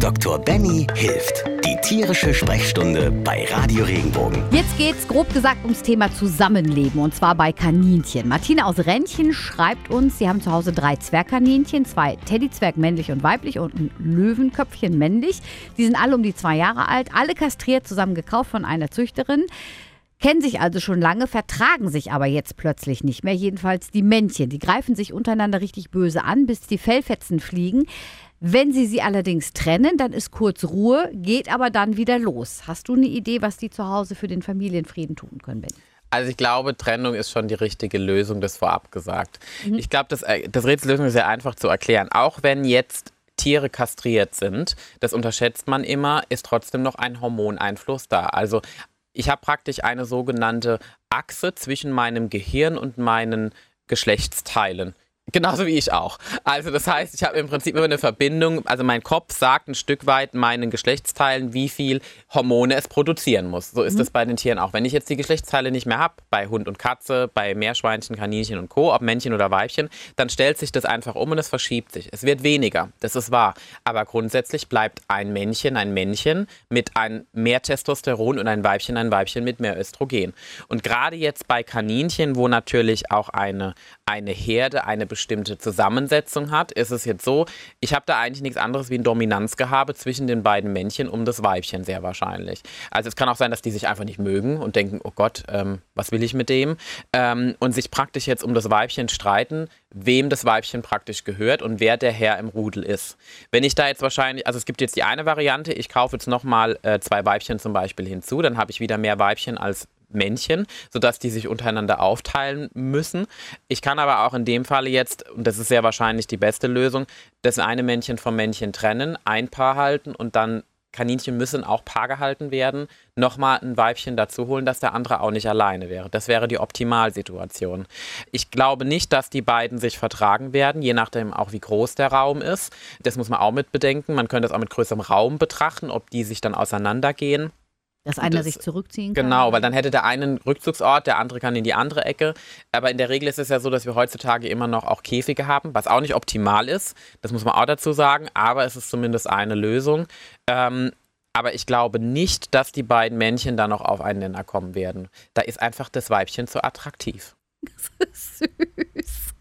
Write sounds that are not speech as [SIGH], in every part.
Dr. Benny hilft. Die tierische Sprechstunde bei Radio Regenbogen. Jetzt geht's grob gesagt ums Thema Zusammenleben und zwar bei Kaninchen. Martina aus Rentchen schreibt uns, sie haben zu Hause drei Zwergkaninchen, zwei Teddybzwerg männlich und weiblich und ein Löwenköpfchen männlich. Die sind alle um die zwei Jahre alt, alle kastriert, zusammen gekauft von einer Züchterin. Kennen sich also schon lange, vertragen sich aber jetzt plötzlich nicht mehr. Jedenfalls die Männchen. Die greifen sich untereinander richtig böse an, bis die Fellfetzen fliegen. Wenn sie sie allerdings trennen, dann ist kurz Ruhe, geht aber dann wieder los. Hast du eine Idee, was die zu Hause für den Familienfrieden tun können, Benny? Also ich glaube, Trennung ist schon die richtige Lösung, das vorab gesagt. Mhm. Ich glaube, das, äh, das Rätsellösung ist sehr einfach zu erklären. Auch wenn jetzt Tiere kastriert sind, das unterschätzt man immer, ist trotzdem noch ein Hormoneinfluss da. Also ich habe praktisch eine sogenannte Achse zwischen meinem Gehirn und meinen Geschlechtsteilen. Genauso wie ich auch. Also das heißt, ich habe im Prinzip immer eine Verbindung, also mein Kopf sagt ein Stück weit meinen Geschlechtsteilen, wie viel Hormone es produzieren muss. So ist mhm. das bei den Tieren auch. Wenn ich jetzt die Geschlechtsteile nicht mehr habe, bei Hund und Katze, bei Meerschweinchen, Kaninchen und Co., ob Männchen oder Weibchen, dann stellt sich das einfach um und es verschiebt sich. Es wird weniger, das ist wahr. Aber grundsätzlich bleibt ein Männchen ein Männchen mit ein mehr Testosteron und ein Weibchen ein Weibchen mit mehr Östrogen. Und gerade jetzt bei Kaninchen, wo natürlich auch eine, eine Herde, eine bestimmte Zusammensetzung hat, ist es jetzt so, ich habe da eigentlich nichts anderes wie ein Dominanzgehabe zwischen den beiden Männchen um das Weibchen sehr wahrscheinlich. Also es kann auch sein, dass die sich einfach nicht mögen und denken, oh Gott, ähm, was will ich mit dem? Ähm, und sich praktisch jetzt um das Weibchen streiten, wem das Weibchen praktisch gehört und wer der Herr im Rudel ist. Wenn ich da jetzt wahrscheinlich, also es gibt jetzt die eine Variante, ich kaufe jetzt nochmal äh, zwei Weibchen zum Beispiel hinzu, dann habe ich wieder mehr Weibchen als Männchen, sodass die sich untereinander aufteilen müssen. Ich kann aber auch in dem Falle jetzt, und das ist sehr wahrscheinlich die beste Lösung, das eine Männchen vom Männchen trennen, ein Paar halten und dann Kaninchen müssen auch Paar gehalten werden, nochmal ein Weibchen dazu holen, dass der andere auch nicht alleine wäre. Das wäre die Optimalsituation. Ich glaube nicht, dass die beiden sich vertragen werden, je nachdem auch wie groß der Raum ist. Das muss man auch mit bedenken. Man könnte es auch mit größerem Raum betrachten, ob die sich dann auseinandergehen. Dass einer das, sich zurückziehen kann. Genau, weil dann hätte der eine einen Rückzugsort, der andere kann in die andere Ecke. Aber in der Regel ist es ja so, dass wir heutzutage immer noch auch Käfige haben, was auch nicht optimal ist. Das muss man auch dazu sagen. Aber es ist zumindest eine Lösung. Ähm, aber ich glaube nicht, dass die beiden Männchen da noch auf einen Nenner kommen werden. Da ist einfach das Weibchen zu attraktiv. Das ist süß.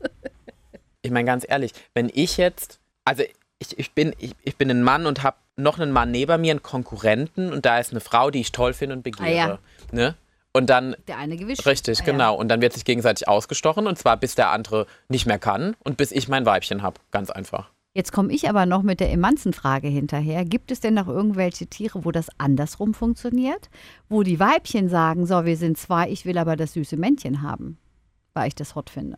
Ich meine, ganz ehrlich, wenn ich jetzt, also ich, ich, bin, ich, ich bin ein Mann und habe noch einen Mann neben mir, einen Konkurrenten und da ist eine Frau, die ich toll finde und begehre. Ah, ja. ne? Und dann. Der eine gewischt. Richtig, ah, genau. Ja. Und dann wird sich gegenseitig ausgestochen und zwar bis der andere nicht mehr kann und bis ich mein Weibchen habe. Ganz einfach. Jetzt komme ich aber noch mit der Emanzenfrage hinterher. Gibt es denn noch irgendwelche Tiere, wo das andersrum funktioniert? Wo die Weibchen sagen, so, wir sind zwei, ich will aber das süße Männchen haben, weil ich das hot finde.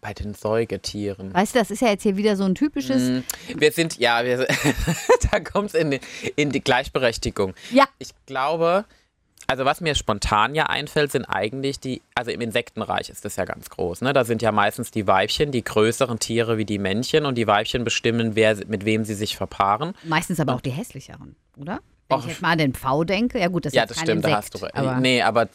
Bei den Säugetieren. Weißt du, das ist ja jetzt hier wieder so ein typisches. Mm, wir sind, ja, wir, [LAUGHS] da kommt es in, in die Gleichberechtigung. Ja. Ich glaube, also was mir spontan ja einfällt, sind eigentlich die, also im Insektenreich ist das ja ganz groß. Ne? Da sind ja meistens die Weibchen, die größeren Tiere wie die Männchen und die Weibchen bestimmen, wer, mit wem sie sich verpaaren. Meistens aber auch die hässlicheren, oder? Wenn Och. ich jetzt mal an den Pfau denke, ja gut, das ist ja, das stimmt, Insekt, da hast du recht. Aber nee, aber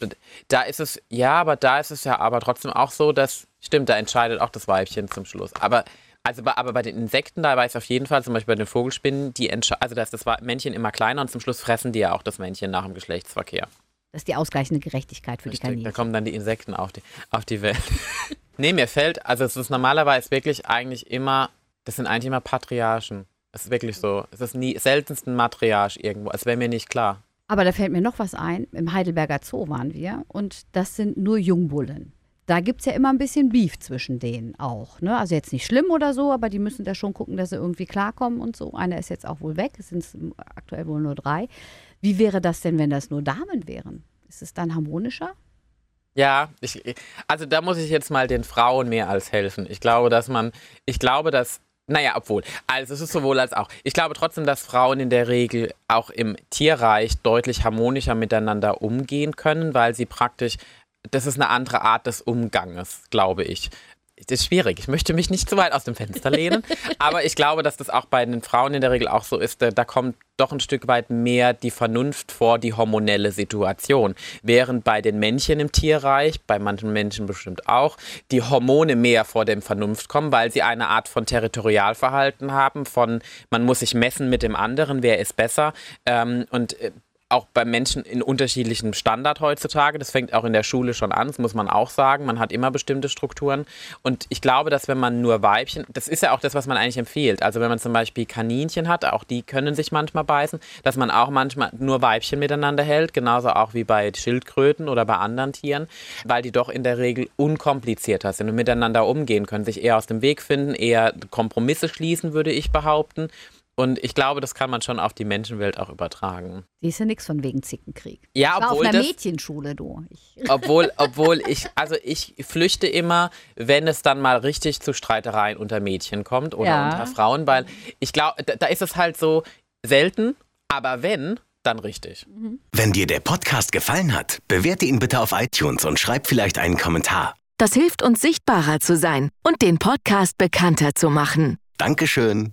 da ist es, ja, aber da ist es ja aber trotzdem auch so, dass, stimmt, da entscheidet auch das Weibchen zum Schluss. Aber also aber bei den Insekten, da weiß ich auf jeden Fall, zum Beispiel bei den Vogelspinnen, die also da ist das Männchen immer kleiner und zum Schluss fressen die ja auch das Männchen nach dem Geschlechtsverkehr. Das ist die ausgleichende Gerechtigkeit für Richtig, die Kaninchen. Da kommen dann die Insekten auf die, auf die Welt. [LAUGHS] nee, mir fällt, also es ist normalerweise wirklich eigentlich immer, das sind eigentlich immer Patriarchen. Es ist wirklich so. Es ist nie seltenst ein Matriarch irgendwo. Es wäre mir nicht klar. Aber da fällt mir noch was ein. Im Heidelberger Zoo waren wir und das sind nur Jungbullen. Da gibt es ja immer ein bisschen Beef zwischen denen auch. Ne? Also jetzt nicht schlimm oder so, aber die müssen da schon gucken, dass sie irgendwie klarkommen und so. Einer ist jetzt auch wohl weg. Es sind aktuell wohl nur drei. Wie wäre das denn, wenn das nur Damen wären? Ist es dann harmonischer? Ja, ich, also da muss ich jetzt mal den Frauen mehr als helfen. Ich glaube, dass man, ich glaube, dass naja, obwohl. Also es ist sowohl als auch. Ich glaube trotzdem, dass Frauen in der Regel auch im Tierreich deutlich harmonischer miteinander umgehen können, weil sie praktisch, das ist eine andere Art des Umganges, glaube ich. Das ist schwierig. Ich möchte mich nicht zu weit aus dem Fenster lehnen. [LAUGHS] aber ich glaube, dass das auch bei den Frauen in der Regel auch so ist. Da kommt doch ein Stück weit mehr die Vernunft vor die hormonelle Situation. Während bei den Männchen im Tierreich, bei manchen Menschen bestimmt auch, die Hormone mehr vor dem Vernunft kommen, weil sie eine Art von Territorialverhalten haben, von man muss sich messen mit dem anderen, wer ist besser. Ähm, und äh, auch bei Menschen in unterschiedlichem Standard heutzutage. Das fängt auch in der Schule schon an, das muss man auch sagen. Man hat immer bestimmte Strukturen. Und ich glaube, dass wenn man nur Weibchen, das ist ja auch das, was man eigentlich empfiehlt. Also wenn man zum Beispiel Kaninchen hat, auch die können sich manchmal beißen, dass man auch manchmal nur Weibchen miteinander hält, genauso auch wie bei Schildkröten oder bei anderen Tieren, weil die doch in der Regel unkomplizierter sind und miteinander umgehen können, sich eher aus dem Weg finden, eher Kompromisse schließen, würde ich behaupten. Und ich glaube, das kann man schon auf die Menschenwelt auch übertragen. Die ist ja nichts von wegen Zickenkrieg. Ja, ich war obwohl auf einer das, Mädchenschule, du. Ich, [LAUGHS] obwohl, obwohl ich, also ich flüchte immer, wenn es dann mal richtig zu Streitereien unter Mädchen kommt oder Ja. unter Frauen, weil ich glaube, da, da ist es halt so selten, aber wenn, dann richtig. Wenn dir der Podcast gefallen hat, bewerte ihn bitte auf iTunes und schreib vielleicht einen Kommentar. Das hilft uns sichtbarer zu sein und den Podcast bekannter zu machen. Dankeschön.